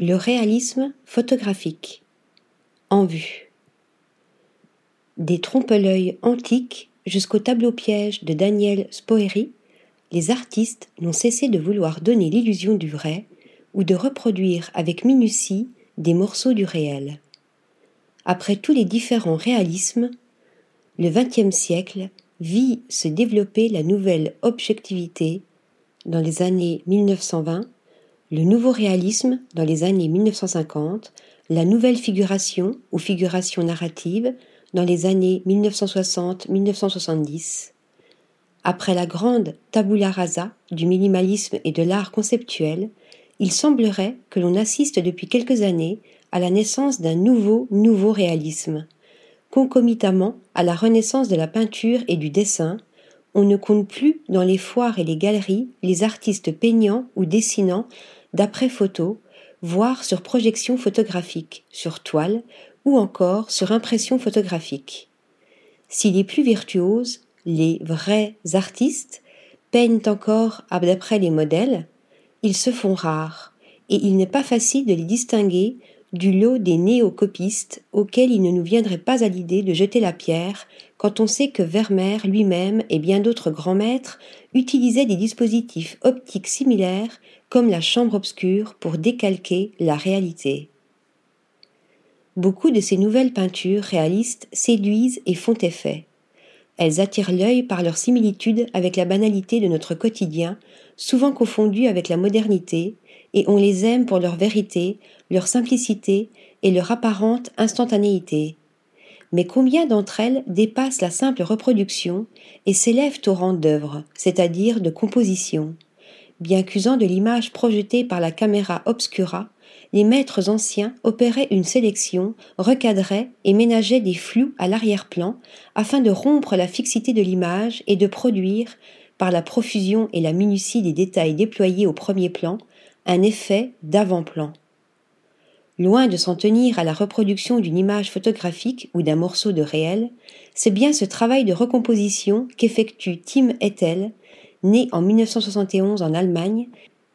Le réalisme photographique. En vue. Des trompe-l'œil antiques jusqu'au tableau piège de Daniel Spoeri, les artistes n'ont cessé de vouloir donner l'illusion du vrai ou de reproduire avec minutie des morceaux du réel. Après tous les différents réalismes, le XXe siècle vit se développer la nouvelle objectivité dans les années 1920 le nouveau réalisme dans les années 1950, la nouvelle figuration ou figuration narrative dans les années 1960-1970. Après la grande tabula rasa du minimalisme et de l'art conceptuel, il semblerait que l'on assiste depuis quelques années à la naissance d'un nouveau nouveau réalisme. Concomitamment à la renaissance de la peinture et du dessin, on ne compte plus dans les foires et les galeries les artistes peignant ou dessinant d'après photo, voire sur projection photographique, sur toile ou encore sur impression photographique. Si les plus virtuoses, les vrais artistes, peignent encore d'après les modèles, ils se font rares, et il n'est pas facile de les distinguer du lot des néocopistes auxquels il ne nous viendrait pas à l'idée de jeter la pierre quand on sait que Vermeer lui-même et bien d'autres grands maîtres utilisaient des dispositifs optiques similaires comme la chambre obscure pour décalquer la réalité. Beaucoup de ces nouvelles peintures réalistes séduisent et font effet. Elles attirent l'œil par leur similitude avec la banalité de notre quotidien, souvent confondue avec la modernité, et on les aime pour leur vérité, leur simplicité et leur apparente instantanéité. Mais combien d'entre elles dépassent la simple reproduction et s'élèvent au rang d'œuvre, c'est-à-dire de composition? Bien qu'usant de l'image projetée par la caméra obscura, les maîtres anciens opéraient une sélection, recadraient et ménageaient des flous à l'arrière-plan afin de rompre la fixité de l'image et de produire, par la profusion et la minutie des détails déployés au premier plan, un effet d'avant-plan. Loin de s'en tenir à la reproduction d'une image photographique ou d'un morceau de réel, c'est bien ce travail de recomposition qu'effectue Tim Ethel, né en 1971 en Allemagne,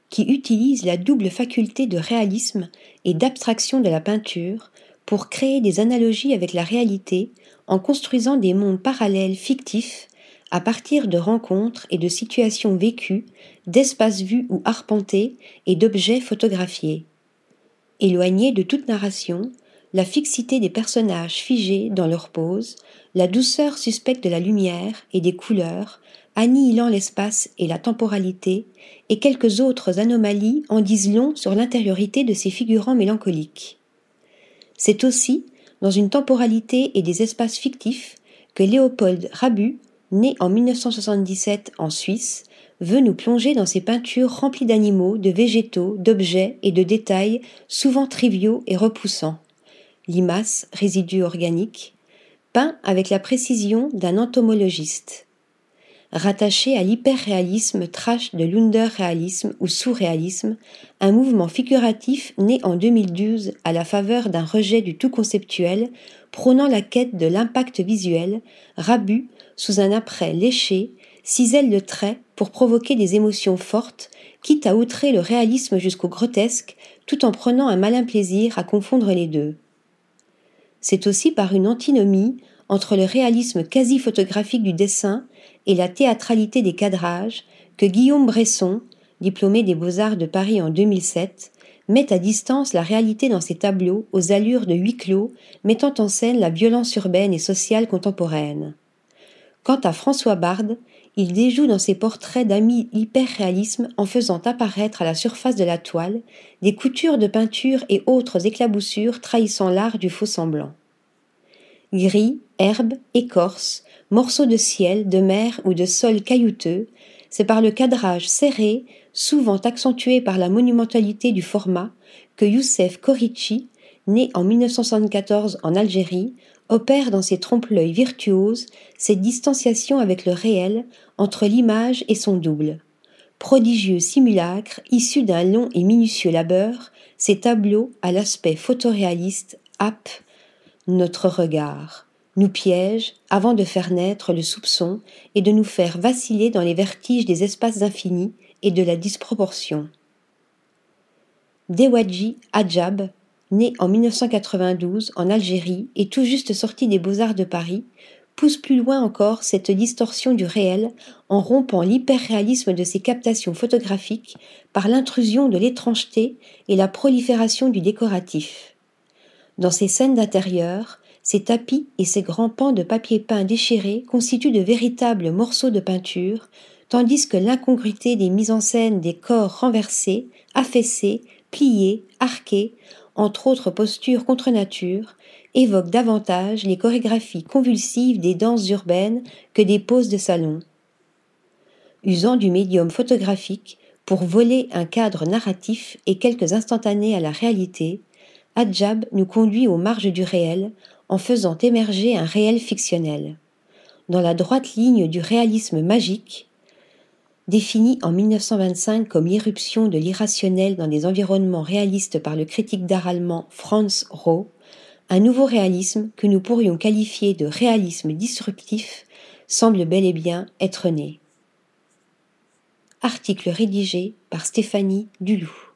qui utilise la double faculté de réalisme et d'abstraction de la peinture pour créer des analogies avec la réalité en construisant des mondes parallèles fictifs à partir de rencontres et de situations vécues, d'espaces vus ou arpentés et d'objets photographiés. Éloigné de toute narration, la fixité des personnages figés dans leur pose, la douceur suspecte de la lumière et des couleurs, annihilant l'espace et la temporalité, et quelques autres anomalies en disent long sur l'intériorité de ces figurants mélancoliques. C'est aussi dans une temporalité et des espaces fictifs que Léopold Rabu, né en 1977 en Suisse, veut nous plonger dans ses peintures remplies d'animaux, de végétaux, d'objets et de détails souvent triviaux et repoussants. Limaces, résidus organiques, peint avec la précision d'un entomologiste. Rattaché à l'hyperréalisme trash de l'underréalisme ou sous-réalisme, un mouvement figuratif né en 2012 à la faveur d'un rejet du tout conceptuel, prônant la quête de l'impact visuel, Rabu, sous un après léché, cisèle le trait pour provoquer des émotions fortes, quitte à outrer le réalisme jusqu'au grotesque, tout en prenant un malin plaisir à confondre les deux. C'est aussi par une antinomie entre le réalisme quasi photographique du dessin et la théâtralité des cadrages que Guillaume Bresson, diplômé des Beaux-Arts de Paris en 2007, met à distance la réalité dans ses tableaux aux allures de huis clos, mettant en scène la violence urbaine et sociale contemporaine. Quant à François Bard, il déjoue dans ses portraits d'amis hyper-réalisme en faisant apparaître à la surface de la toile des coutures de peinture et autres éclaboussures trahissant l'art du faux semblant. Gris, herbes, écorce, morceaux de ciel, de mer ou de sol caillouteux, c'est par le cadrage serré, souvent accentué par la monumentalité du format, que Youssef Korichi, né en 1974 en Algérie, opère dans ses trompe-l'œil virtuoses cette distanciation avec le réel entre l'image et son double. Prodigieux simulacre issu d'un long et minutieux labeur, ces tableaux à l'aspect photoréaliste happent notre regard, nous piègent avant de faire naître le soupçon et de nous faire vaciller dans les vertiges des espaces infinis et de la disproportion. Dewadji Adjab, né en 1992 en Algérie et tout juste sorti des Beaux-Arts de Paris, pousse plus loin encore cette distorsion du réel en rompant l'hyperréalisme de ses captations photographiques par l'intrusion de l'étrangeté et la prolifération du décoratif. Dans ces scènes d'intérieur, ces tapis et ces grands pans de papier peint déchirés constituent de véritables morceaux de peinture, tandis que l'incongruité des mises en scène des corps renversés, affaissés, pliés, arqués, entre autres postures contre nature, évoque davantage les chorégraphies convulsives des danses urbaines que des poses de salon. Usant du médium photographique pour voler un cadre narratif et quelques instantanés à la réalité, Adjab nous conduit aux marges du réel en faisant émerger un réel fictionnel. Dans la droite ligne du réalisme magique, défini en 1925 comme l'irruption de l'irrationnel dans des environnements réalistes par le critique d'art allemand Franz Roh, un nouveau réalisme que nous pourrions qualifier de réalisme disruptif semble bel et bien être né. Article rédigé par Stéphanie Duloup.